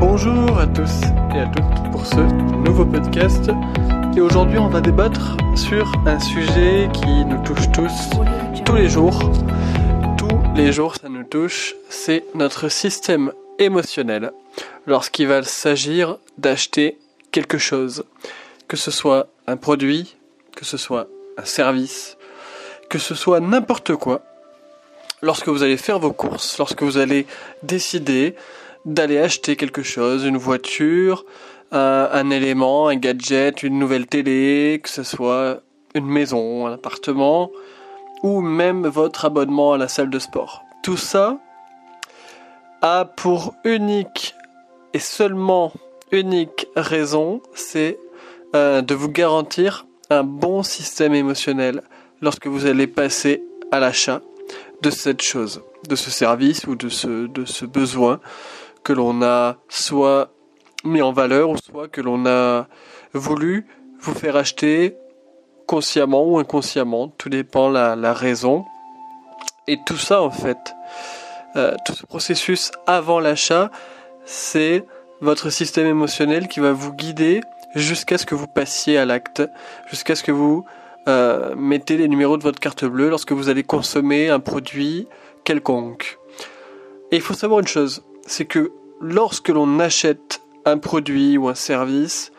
Bonjour à tous et à toutes pour ce nouveau podcast. Et aujourd'hui, on va débattre sur un sujet qui nous touche tous, tous les jours. Tous les jours, ça nous touche. C'est notre système émotionnel lorsqu'il va s'agir d'acheter quelque chose. Que ce soit un produit, que ce soit un service, que ce soit n'importe quoi. Lorsque vous allez faire vos courses, lorsque vous allez décider d'aller acheter quelque chose, une voiture, un, élément, un gadget, une nouvelle télé, que ce soit une maison, un appartement, ou même votre abonnement à la salle de sport. Tout ça a pour unique et seulement unique raison, c'est euh, de vous garantir un bon système émotionnel lorsque vous allez passer à l'achat de cette chose, de ce service ou de ce besoin que l'on a soit mis en valeur ou soit que l'on a voulu vous faire acheter consciemment ou inconsciemment, tout dépend la, la raison. Et tout ça en fait, euh, tout ce processus avant l'achat, c'est votre système émotionnel qui va vous guider jusqu'à ce que vous passiez à l'acte, jusqu'à ce que vous euh, mettez les numéros de votre carte bleue lorsque vous allez consommer un produit quelconque. Et il faut savoir une chose, c'est que lorsque l'on achète un produit ou un service,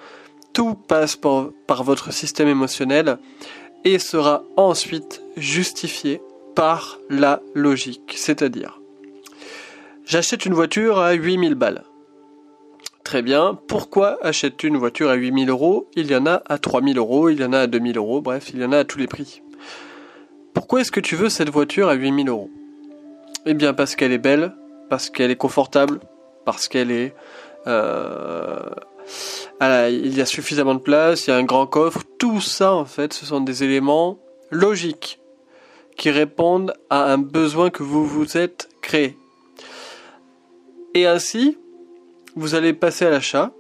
tout passe par, votre système émotionnel et sera ensuite justifié par la logique. C'est-à-dire, j'achète une voiture à 8000 balles. Très bien, pourquoi achètes-tu une voiture à 8000 euros? Il y en a à 3000 euros, il y en a à 2000 euros, bref, il y en a à tous les prix. Pourquoi est-ce que tu veux cette voiture à 8000 euros? Eh bien parce qu'elle est belle, parce qu'elle est confortable, parce qu'elle est... Euh, il y a suffisamment de place, il y a un grand coffre, tout ça en fait, ce sont des éléments logiques qui répondent à un besoin que vous vous êtes créé. Et ainsi, vous allez passer à l'achat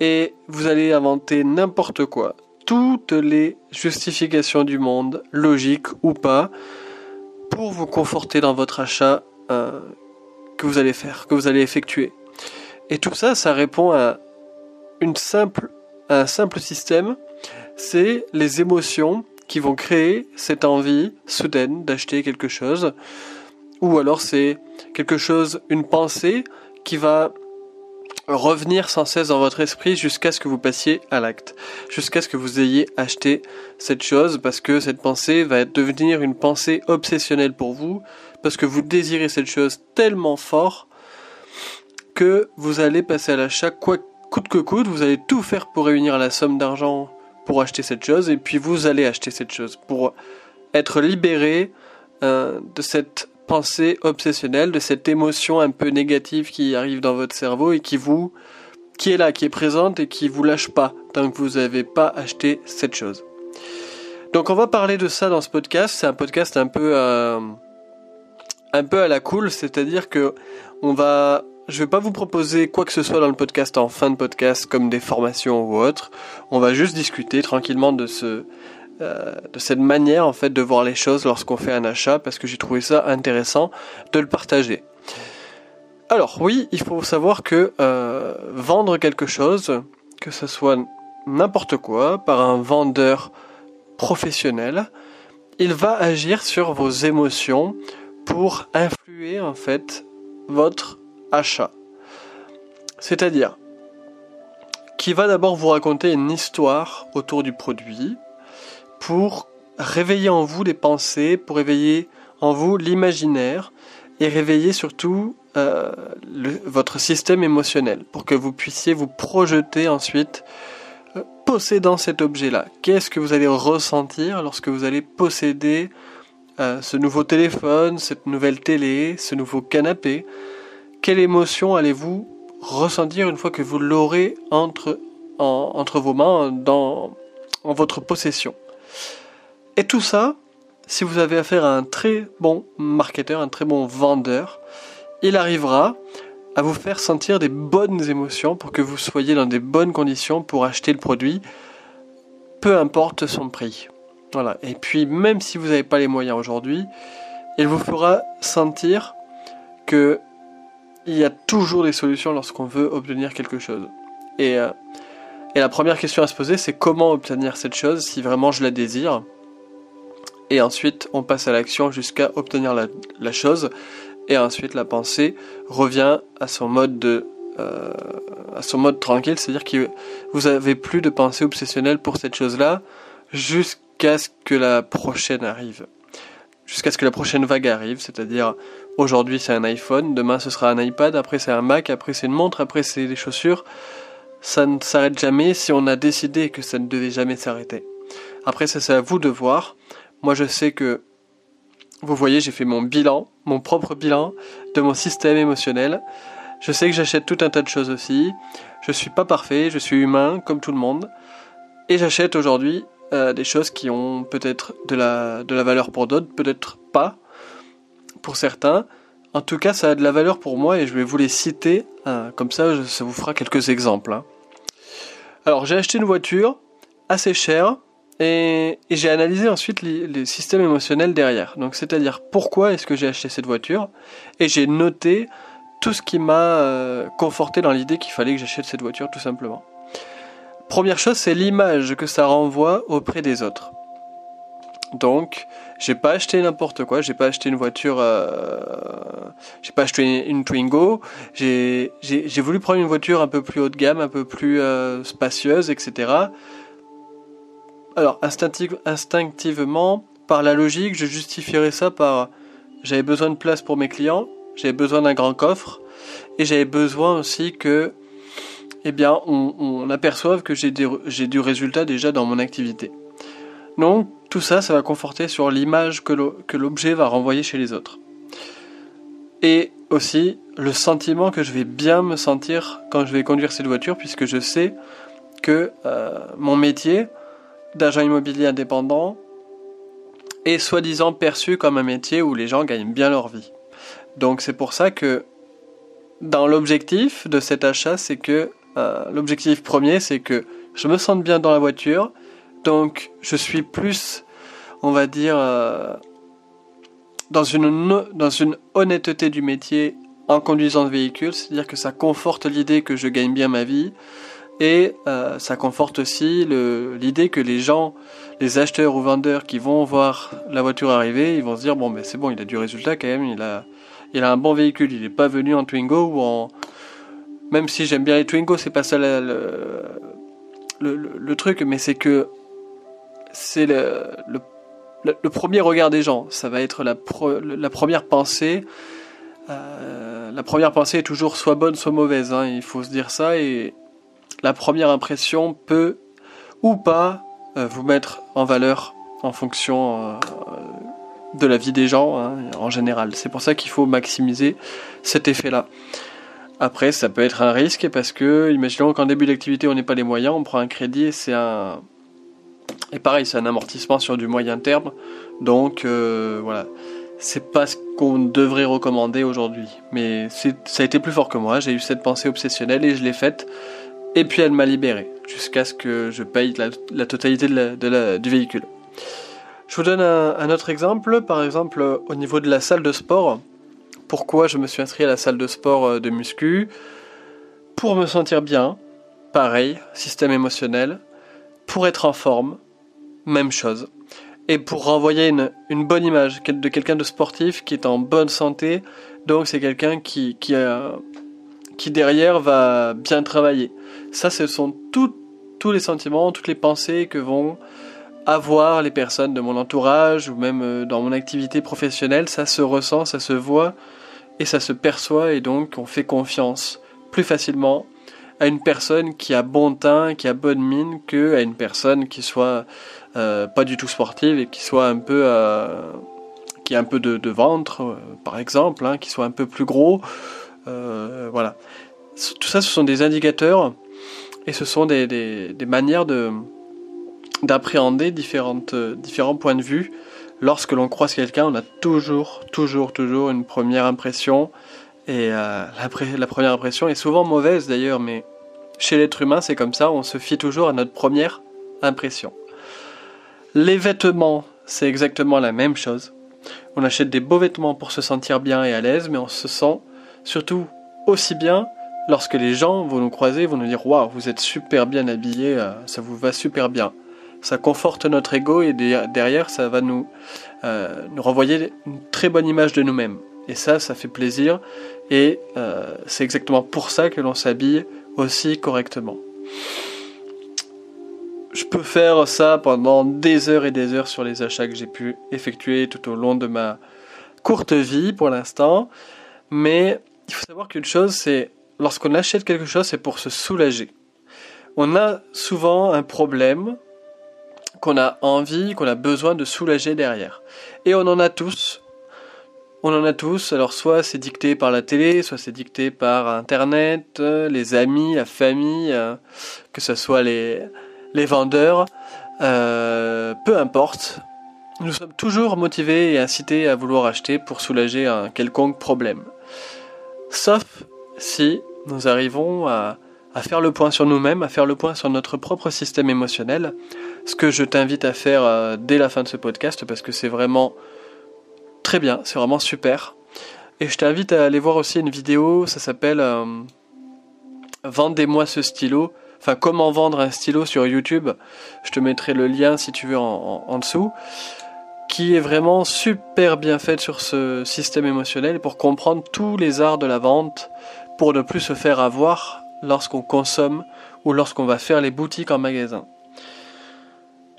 et vous allez inventer n'importe quoi, toutes les justifications du monde, logiques ou pas, pour vous conforter dans votre achat euh, que vous allez faire, que vous allez effectuer. Et tout ça, ça répond à une simple, un simple système, c'est les émotions qui vont créer cette envie soudaine d'acheter quelque chose, ou alors c'est quelque chose, une pensée qui va revenir sans cesse dans votre esprit jusqu'à ce que vous passiez à l'acte, jusqu'à ce que vous ayez acheté cette chose, parce que cette pensée va devenir une pensée obsessionnelle pour vous, parce que vous désirez cette chose tellement fort que vous allez passer à l'achat quoi coûte que coûte, vous allez tout faire pour réunir la somme d'argent pour acheter cette chose, et puis vous allez acheter cette chose pour être libéré euh, de cette pensée obsessionnelle, de cette émotion un peu négative qui arrive dans votre cerveau et qui vous, qui est là, qui est présente et qui vous lâche pas tant que vous n'avez pas acheté cette chose. Donc on va parler de ça dans ce podcast. C'est un podcast un peu, euh, un peu à la cool, c'est-à-dire que on va, je vais pas vous proposer quoi que ce soit dans le podcast en fin de podcast comme des formations ou autre. On va juste discuter tranquillement de ce, euh, de cette manière en fait de voir les choses lorsqu'on fait un achat parce que j'ai trouvé ça intéressant de le partager. Alors oui, il faut savoir que euh, vendre quelque chose, que ce soit n'importe quoi, par un vendeur professionnel, il va agir sur vos émotions pour influer en fait votre achat. C'est-à-dire qui va d'abord vous raconter une histoire autour du produit, pour réveiller en vous les pensées, pour réveiller en vous l'imaginaire et réveiller surtout euh, votre système émotionnel pour que vous puissiez vous projeter ensuite euh, possédant cet objet-là. Qu'est-ce que vous allez ressentir lorsque vous allez posséder euh, ce nouveau téléphone, cette nouvelle télé, ce nouveau canapé? Quelle émotion allez-vous ressentir une fois que vous l'aurez entre, entre vos mains dans, en votre possession? Et tout ça, si vous avez affaire à un très bon marketeur, un très bon vendeur, il arrivera à vous faire sentir des bonnes émotions pour que vous soyez dans des bonnes conditions pour acheter le produit, peu importe son prix. Et puis, même si vous n'avez pas les moyens aujourd'hui, il vous fera sentir que il y a toujours des solutions lorsqu'on veut obtenir quelque chose. Et, euh, et la première question à se poser, c'est comment obtenir cette chose si vraiment je la désire? Et ensuite, on passe à l'action jusqu'à obtenir la, chose. Et ensuite, la pensée revient à son mode de euh, à son mode tranquille, c'est-à-dire que vous avez plus de pensée obsessionnelle pour cette chose-là jusqu'à ce que la prochaine arrive. Jusqu'à ce que la prochaine vague arrive, c'est-à-dire aujourd'hui c'est un iPhone, demain ce sera un iPad, après c'est un Mac, après c'est une montre, après c'est des chaussures. Ça ne s'arrête jamais si on a décidé que ça ne devait jamais s'arrêter. Après ça c'est à vous de voir. Moi je sais que vous voyez, j'ai fait mon bilan, mon propre bilan de mon système émotionnel. Je sais que j'achète tout un tas de choses aussi. Je suis pas parfait, je suis humain comme tout le monde. Et j'achète aujourd'hui euh, des choses qui ont peut-être de la, de la valeur pour d'autres, peut-être pas pour certains. En tout cas, ça a de la valeur pour moi et je vais vous les citer. Hein, comme ça, ça vous fera quelques exemples. Hein. Alors, j'ai acheté une voiture assez chère et, j'ai analysé ensuite les, systèmes émotionnels derrière. Donc, c'est-à-dire pourquoi est-ce que j'ai acheté cette voiture? Et j'ai noté tout ce qui m'a euh, conforté dans l'idée qu'il fallait que j'achète cette voiture tout simplement. Première chose, c'est l'image que ça renvoie auprès des autres. Donc, j'ai pas acheté n'importe quoi, j'ai pas acheté une voiture, euh, j'ai pas acheté une, Twingo, j'ai voulu prendre une voiture un peu plus haut de gamme, un peu plus euh, spacieuse, etc. Alors, instinctivement, par la logique, je justifierais ça par j'avais besoin de place pour mes clients, j'avais besoin d'un grand coffre et j'avais besoin aussi que eh bien, on, aperçoive que j'ai du résultat déjà dans mon activité. Donc, tout ça, ça va conforter sur l'image que l'objet va renvoyer chez les autres. Et aussi, le sentiment que je vais bien me sentir quand je vais conduire cette voiture, puisque je sais que euh, mon métier d'agent immobilier indépendant est soi-disant perçu comme un métier où les gens gagnent bien leur vie. Donc c'est pour ça que dans l'objectif de cet achat, c'est que euh, l'objectif premier, c'est que je me sente bien dans la voiture, donc je suis plus, on va dire, euh, dans, une, dans une honnêteté du métier en conduisant le véhicule, c'est-à-dire que ça conforte l'idée que je gagne bien ma vie, et euh, ça conforte aussi l'idée que les gens, les acheteurs ou vendeurs qui vont voir la voiture arriver, ils vont se dire bon mais c'est bon, il a du résultat quand même, il a il a un bon véhicule, il n'est pas venu en Twingo ou en. Même si j'aime bien les Twingo, c'est pas ça le, le, truc, mais c'est que c'est le, le, premier regard des gens. Ça va être la, la première pensée. Euh, la première pensée est toujours soit bonne, soit mauvaise. Hein, il faut se dire ça. Et la première impression peut ou pas euh, vous mettre en valeur en fonction euh, de la vie des gens hein, en général. C'est pour ça qu'il faut maximiser cet effet-là. Après, ça peut être un risque parce que, imaginons qu'en début d'activité, on n'est pas les moyens, on prend un crédit et c'est un. Et pareil, c'est un amortissement sur du moyen terme. Donc, euh, voilà. C'est pas ce qu'on devrait recommander aujourd'hui. Mais ça a été plus fort que moi. J'ai eu cette pensée obsessionnelle et je l'ai faite. Et puis elle m'a libéré jusqu'à ce que je paye la, totalité de du véhicule. Je vous donne un, autre exemple, par exemple au niveau de la salle de sport. Pourquoi je me suis inscrit à la salle de sport euh, de muscu? Pour me sentir bien, pareil, système émotionnel. Pour être en forme, même chose. Et pour renvoyer une, bonne image de quelqu'un de sportif qui est en bonne santé, donc c'est quelqu'un qui, qui derrière va bien travailler. Ça, ce sont tous les sentiments, toutes les pensées que vont avoir les personnes de mon entourage ou même euh, dans mon activité professionnelle, ça se ressent, ça se voit et ça se perçoit et donc on fait confiance plus facilement à une personne qui a bon teint, qui a bonne mine, que à une personne qui soit euh, pas du tout sportive et qui soit un peu euh, qui a un peu de, ventre, par exemple, hein, qui soit un peu plus gros, voilà. Tout ça, ce sont des indicateurs et ce sont des, des manières de d'appréhender différentes, euh, différents points de vue. Lorsque l'on croise quelqu'un, on a toujours, toujours, toujours une première impression. Et euh, la, la, première impression est souvent mauvaise d'ailleurs, mais chez l'être humain, c'est comme ça, on se fie toujours à notre première impression. Les vêtements, c'est exactement la même chose. On achète des beaux vêtements pour se sentir bien et à l'aise, mais on se sent surtout aussi bien lorsque les gens vont nous croiser, vont nous dire Waouh, vous êtes super bien habillé, euh, ça vous va super bien. Ça conforte notre ego et derrière, ça va nous, euh, nous renvoyer une très bonne image de nous-mêmes. Et ça, ça fait plaisir. Et euh, c'est exactement pour ça que l'on s'habille aussi correctement. Je peux faire ça pendant des heures et des heures sur les achats que j'ai pu effectuer tout au long de ma courte vie pour l'instant. Mais il faut savoir qu'une chose, c'est lorsqu'on achète quelque chose, c'est pour se soulager. On a souvent un problème qu'on a envie, qu'on a besoin de soulager derrière. Et on en a tous. On en a tous. Alors soit c'est dicté par la télé, soit c'est dicté par Internet, les amis, la famille, euh, que ce soit les, les vendeurs. Euh, peu importe. Nous sommes toujours motivés et incités à vouloir acheter pour soulager un quelconque problème. Sauf si nous arrivons à, faire le point sur nous-mêmes, à faire le point sur notre propre système émotionnel, ce que je t'invite à faire euh, dès la fin de ce podcast parce que c'est vraiment très bien, c'est vraiment super. Et je t'invite à aller voir aussi une vidéo, ça s'appelle euh, Vendez-moi ce stylo, enfin comment vendre un stylo sur YouTube. Je te mettrai le lien si tu veux en dessous qui est vraiment super bien faite sur ce système émotionnel pour comprendre tous les arts de la vente, pour ne plus se faire avoir lorsqu'on consomme ou lorsqu'on va faire les boutiques en magasin.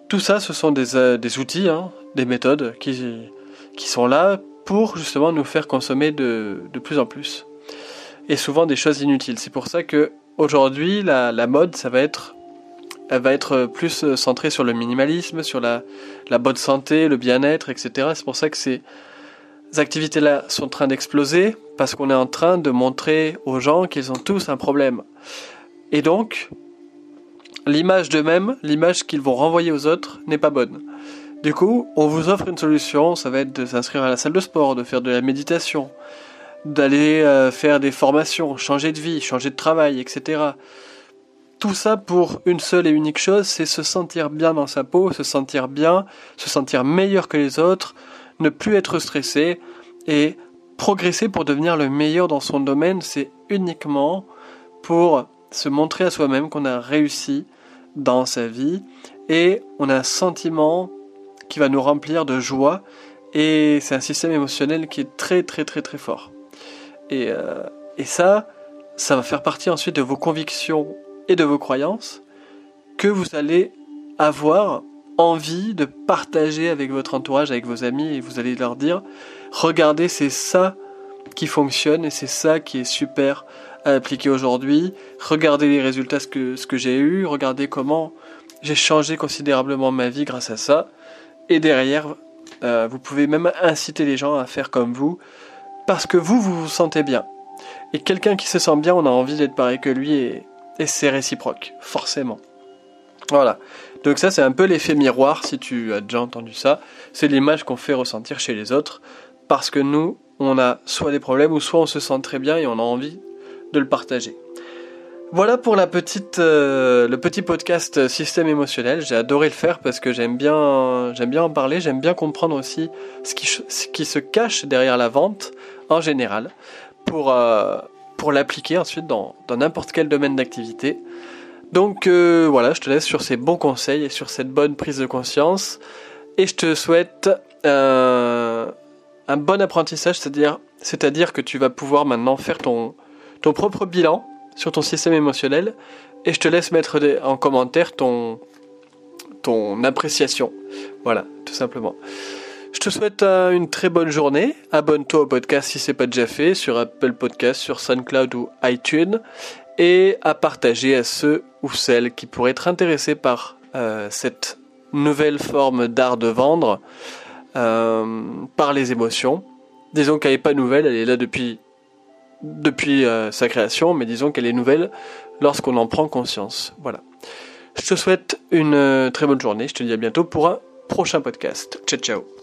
Tout ça, ce sont des, euh, outils, hein, des méthodes qui, sont là pour justement nous faire consommer de, plus en plus. Et souvent des choses inutiles. C'est pour ça que aujourd'hui, la, mode, ça va être elle va être plus centrée sur le minimalisme, sur la, la bonne santé, le bien-être, etc. C'est pour ça que ces activités-là sont en train d'exploser, parce qu'on est en train de montrer aux gens qu'ils ont tous un problème. Et donc, l'image d'eux-mêmes, l'image qu'ils vont renvoyer aux autres, n'est pas bonne. Du coup, on vous offre une solution, ça va être de s'inscrire à la salle de sport, de faire de la méditation, d'aller euh, faire des formations, changer de vie, changer de travail, etc. Tout ça pour une seule et unique chose, c'est se sentir bien dans sa peau, se sentir bien, se sentir meilleur que les autres, ne plus être stressé et progresser pour devenir le meilleur dans son domaine, c'est uniquement pour se montrer à soi-même qu'on a réussi dans sa vie et on a un sentiment qui va nous remplir de joie et c'est un système émotionnel qui est très très très très fort. Et, euh, et ça, ça va faire partie ensuite de vos convictions et de vos croyances que vous allez avoir envie de partager avec votre entourage, avec vos amis, et vous allez leur dire, regardez, c'est ça qui fonctionne et c'est ça qui est super à appliquer aujourd'hui. Regardez les résultats, que, ce que j'ai eu, regardez comment j'ai changé considérablement ma vie grâce à ça. Et derrière, euh, vous pouvez même inciter les gens à faire comme vous, parce que vous, vous vous sentez bien. Et quelqu'un qui se sent bien, on a envie d'être pareil que lui, et c'est réciproque, forcément. Voilà. Donc ça, c'est un peu l'effet miroir, si tu as déjà entendu ça. C'est l'image qu'on fait ressentir chez les autres, parce que nous, on a soit des problèmes, ou soit on se sent très bien et on a envie de le partager. Voilà pour euh, le petit podcast système émotionnel. J'ai adoré le faire parce que j'aime bien, en parler, j'aime bien comprendre aussi ce qui, ce qui, se cache derrière la vente en général pour, euh, pour l'appliquer ensuite dans n'importe quel domaine d'activité. Donc euh, voilà, je te laisse sur ces bons conseils et sur cette bonne prise de conscience. Et je te souhaite un, bon apprentissage, c'est-à-dire, que tu vas pouvoir maintenant faire ton, propre bilan sur ton système émotionnel. Et je te laisse mettre en commentaire ton, ton appréciation. Voilà, tout simplement. Je te souhaite euh, une très bonne journée. Abonne-toi au podcast si c'est pas déjà fait sur Apple Podcast, sur SoundCloud ou iTunes et à partager à ceux ou celles qui pourraient être intéressés par euh, cette nouvelle forme d'art de vendre euh, par les émotions. Disons qu'elle n'est pas nouvelle, elle est là depuis, depuis euh, sa création, mais disons qu'elle est nouvelle lorsqu'on en prend conscience. Voilà. Je te souhaite une très bonne journée, je te dis à bientôt pour un prochain podcast. Ciao ciao